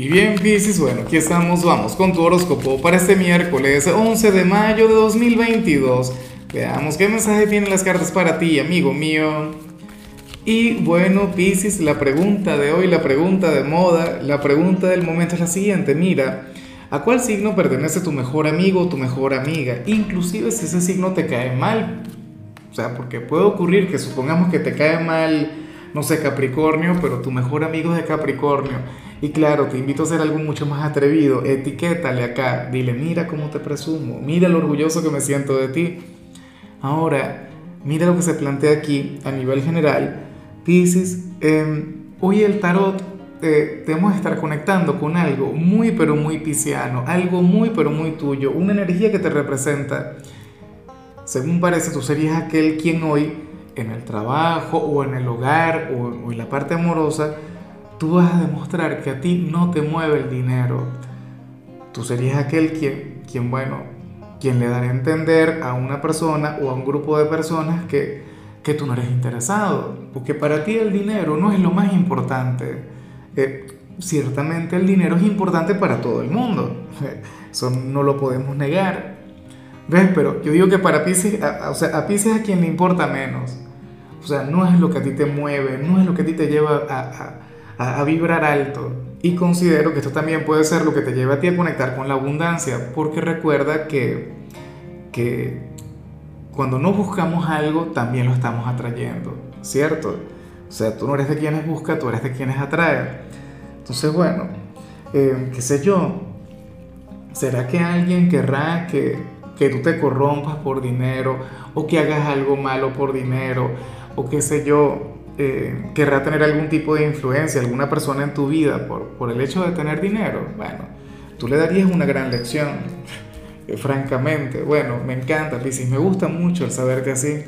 Y bien, Piscis, bueno, aquí estamos, vamos con tu horóscopo para este miércoles 11 de mayo de 2022. Veamos qué mensaje tienen las cartas para ti, amigo mío. Y bueno, Piscis, la pregunta de hoy, la pregunta de moda, la pregunta del momento es la siguiente. Mira, ¿a cuál signo pertenece tu mejor amigo o tu mejor amiga? Inclusive si ese signo te cae mal. O sea, porque puede ocurrir que supongamos que te cae mal, no sé, Capricornio, pero tu mejor amigo es Capricornio y claro, te invito a hacer algo mucho más atrevido. Etiquétale acá. Dile, mira cómo te presumo. Mira lo orgulloso que me siento de ti. Ahora, mira lo que se plantea aquí a nivel general. Pisces, em, hoy el tarot eh, debemos estar conectando con algo muy pero muy pisciano, algo muy pero muy tuyo, una energía que te representa. Según parece, tú serías aquel quien hoy en el trabajo o en el hogar o en la parte amorosa tú vas a demostrar que a ti no te mueve el dinero. Tú serías aquel quien, quien bueno, quien le dará a entender a una persona o a un grupo de personas que, que tú no eres interesado, porque para ti el dinero no es lo más importante. Eh, ciertamente el dinero es importante para todo el mundo, eso no lo podemos negar. ¿Ves? Pero yo digo que para Pisces, o sea, a Pisces a quien le importa menos. O sea, no es lo que a ti te mueve, no es lo que a ti te lleva a a, vibrar alto. Y considero que esto también puede ser lo que te lleve a ti a conectar con la abundancia, porque recuerda que, que cuando no buscamos algo, también lo estamos atrayendo, ¿cierto? O sea, tú no eres de quienes busca, tú eres de quienes atrae. Entonces, bueno, eh, qué sé yo, ¿será que alguien querrá que, que tú te corrompas por dinero o que hagas algo malo por dinero o qué sé yo? eh, querrá tener algún tipo de influencia, alguna persona en tu vida por, por el hecho de tener dinero, bueno, tú le darías una gran lección, eh, francamente. Bueno, me encanta, Piscis, me gusta mucho el saberte así.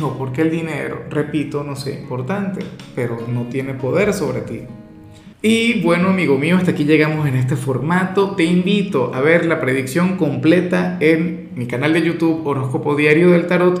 No, porque el dinero, repito, no sé, importante, pero no tiene poder sobre ti. Y bueno, amigo mío, hasta aquí llegamos en este formato. Te invito a ver la predicción completa en mi canal de YouTube Horóscopo Diario del Tarot